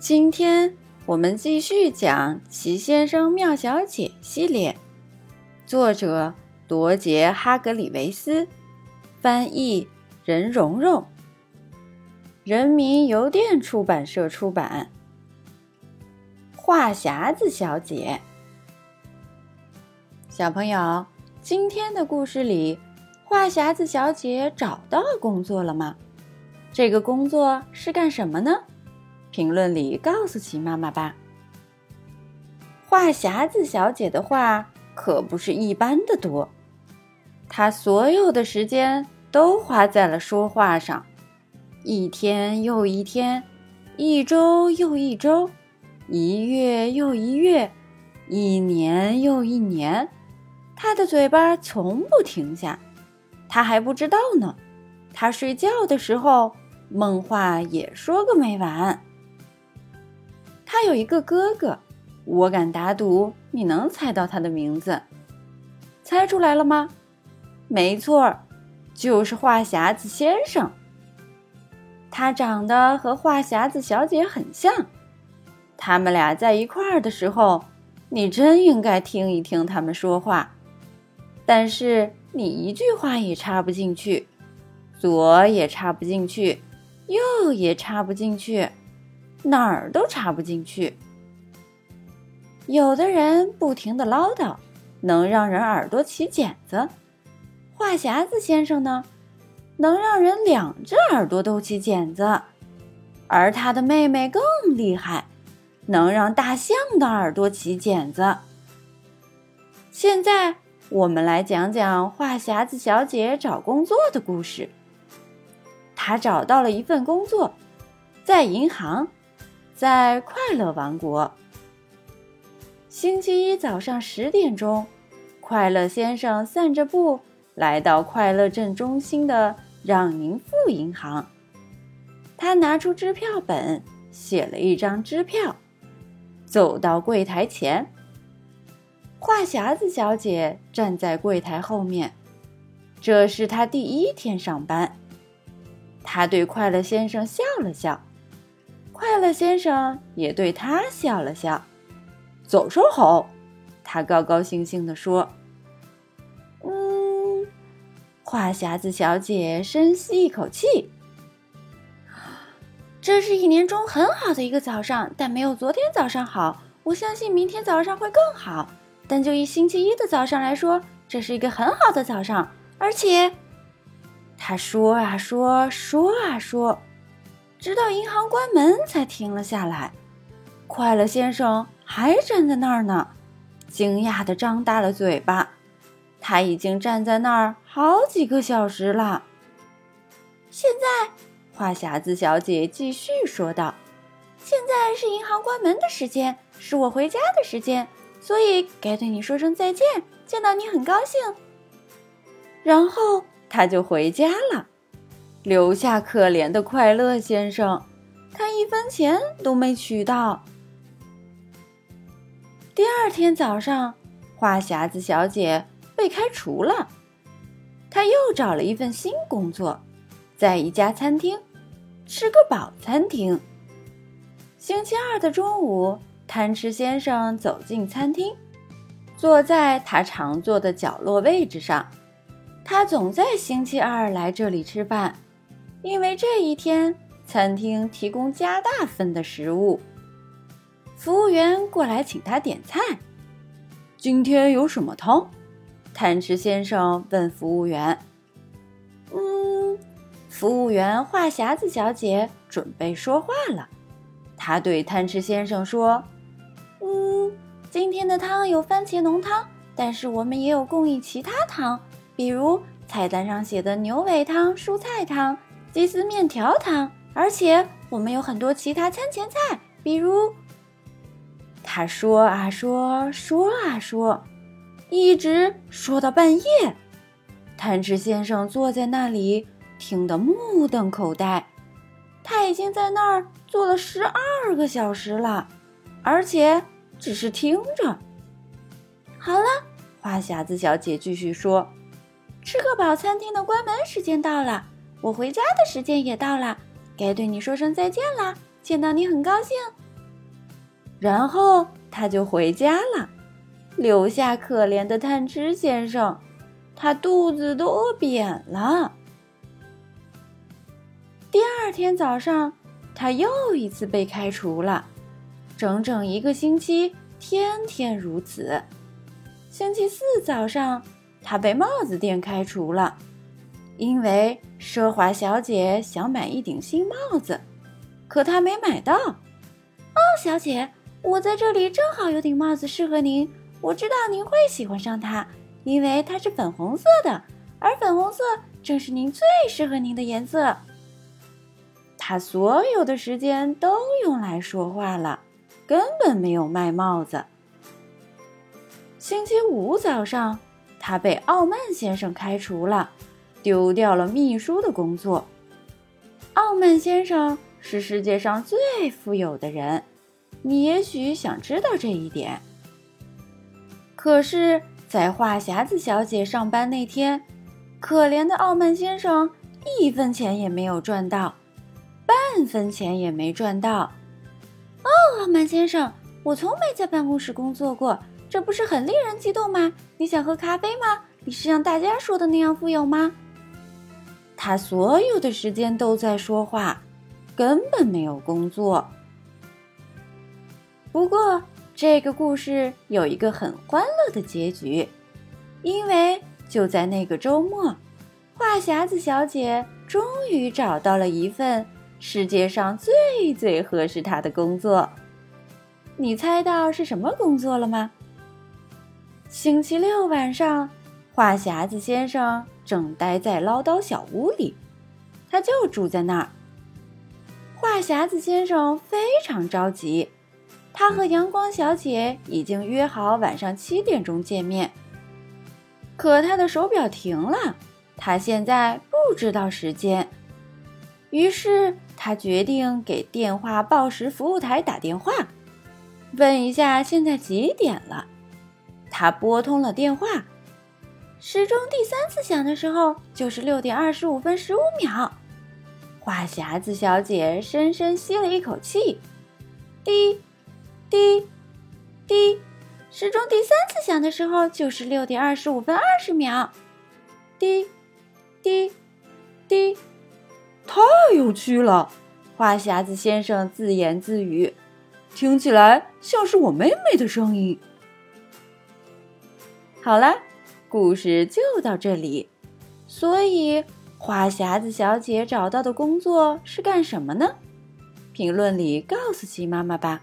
今天我们继续讲《奇先生妙小姐》系列，作者罗杰·哈格里维斯，翻译任蓉蓉，人民邮电出版社出版。话匣子小姐，小朋友，今天的故事里，话匣子小姐找到工作了吗？这个工作是干什么呢？评论里告诉奇妈妈吧。话匣子小姐的话可不是一般的多，她所有的时间都花在了说话上，一天又一天，一周又一周，一月又一月，一年又一年，她的嘴巴从不停下。她还不知道呢，她睡觉的时候梦话也说个没完。他有一个哥哥，我敢打赌你能猜到他的名字。猜出来了吗？没错，就是话匣子先生。他长得和话匣子小姐很像，他们俩在一块儿的时候，你真应该听一听他们说话。但是你一句话也插不进去，左也插不进去，右也插不进去。哪儿都插不进去。有的人不停的唠叨，能让人耳朵起茧子；话匣子先生呢，能让人两只耳朵都起茧子。而他的妹妹更厉害，能让大象的耳朵起茧子。现在我们来讲讲话匣子小姐找工作的故事。她找到了一份工作，在银行。在快乐王国，星期一早上十点钟，快乐先生散着步来到快乐镇中心的让宁富银行。他拿出支票本，写了一张支票，走到柜台前。话匣子小姐站在柜台后面，这是她第一天上班。她对快乐先生笑了笑。快乐先生也对他笑了笑。早上好，他高高兴兴地说：“嗯。”话匣子小姐深吸一口气：“这是一年中很好的一个早上，但没有昨天早上好。我相信明天早上会更好。但就以星期一的早上来说，这是一个很好的早上。而且，他说啊说，说啊说。”直到银行关门才停了下来，快乐先生还站在那儿呢，惊讶地张大了嘴巴。他已经站在那儿好几个小时了。现在，话匣子小姐继续说道：“现在是银行关门的时间，是我回家的时间，所以该对你说声再见。见到你很高兴。”然后他就回家了。留下可怜的快乐先生，他一分钱都没取到。第二天早上，话匣子小姐被开除了，她又找了一份新工作，在一家餐厅，吃个饱餐厅。星期二的中午，贪吃先生走进餐厅，坐在他常坐的角落位置上。他总在星期二来这里吃饭。因为这一天，餐厅提供加大份的食物。服务员过来请他点菜。今天有什么汤？贪吃先生问服务员。嗯，服务员话匣子小姐准备说话了。她对贪吃先生说：“嗯，今天的汤有番茄浓汤，但是我们也有供应其他汤，比如菜单上写的牛尾汤、蔬菜汤。”鸡丝面条汤，而且我们有很多其他餐前菜，比如……他说啊说，说啊说，一直说到半夜。贪吃先生坐在那里，听得目瞪口呆。他已经在那儿坐了十二个小时了，而且只是听着。好了，话匣子小姐继续说：“吃个饱，餐厅的关门时间到了。”我回家的时间也到了，该对你说声再见啦！见到你很高兴，然后他就回家了，留下可怜的探知先生，他肚子都饿扁了。第二天早上，他又一次被开除了，整整一个星期，天天如此。星期四早上，他被帽子店开除了，因为奢华小姐想买一顶新帽子，可她没买到。哦，小姐，我在这里正好有顶帽子适合您，我知道您会喜欢上它，因为它是粉红色的，而粉红色正是您最适合您的颜色。他所有的时间都用来说话了，根本没有卖帽子。星期五早上，他被傲慢先生开除了，丢掉了秘书的工作。傲慢先生是世界上最富有的人，你也许想知道这一点。可是，在话匣子小姐上班那天，可怜的傲慢先生一分钱也没有赚到。半分钱也没赚到，哦，傲慢先生，我从没在办公室工作过，这不是很令人激动吗？你想喝咖啡吗？你是像大家说的那样富有吗？他所有的时间都在说话，根本没有工作。不过，这个故事有一个很欢乐的结局，因为就在那个周末，话匣子小姐终于找到了一份。世界上最最合适她的工作，你猜到是什么工作了吗？星期六晚上，话匣子先生正待在唠叨小屋里，他就住在那儿。话匣子先生非常着急，他和阳光小姐已经约好晚上七点钟见面，可他的手表停了，他现在不知道时间，于是。他决定给电话报时服务台打电话，问一下现在几点了。他拨通了电话，时钟第三次响的时候就是六点二十五分十五秒。话匣子小姐深深吸了一口气，滴，滴，滴，时钟第三次响的时候就是六点二十五分二十秒，滴，滴，滴。太有趣了，话匣子先生自言自语，听起来像是我妹妹的声音。好了，故事就到这里。所以，花匣子小姐找到的工作是干什么呢？评论里告诉鸡妈妈吧。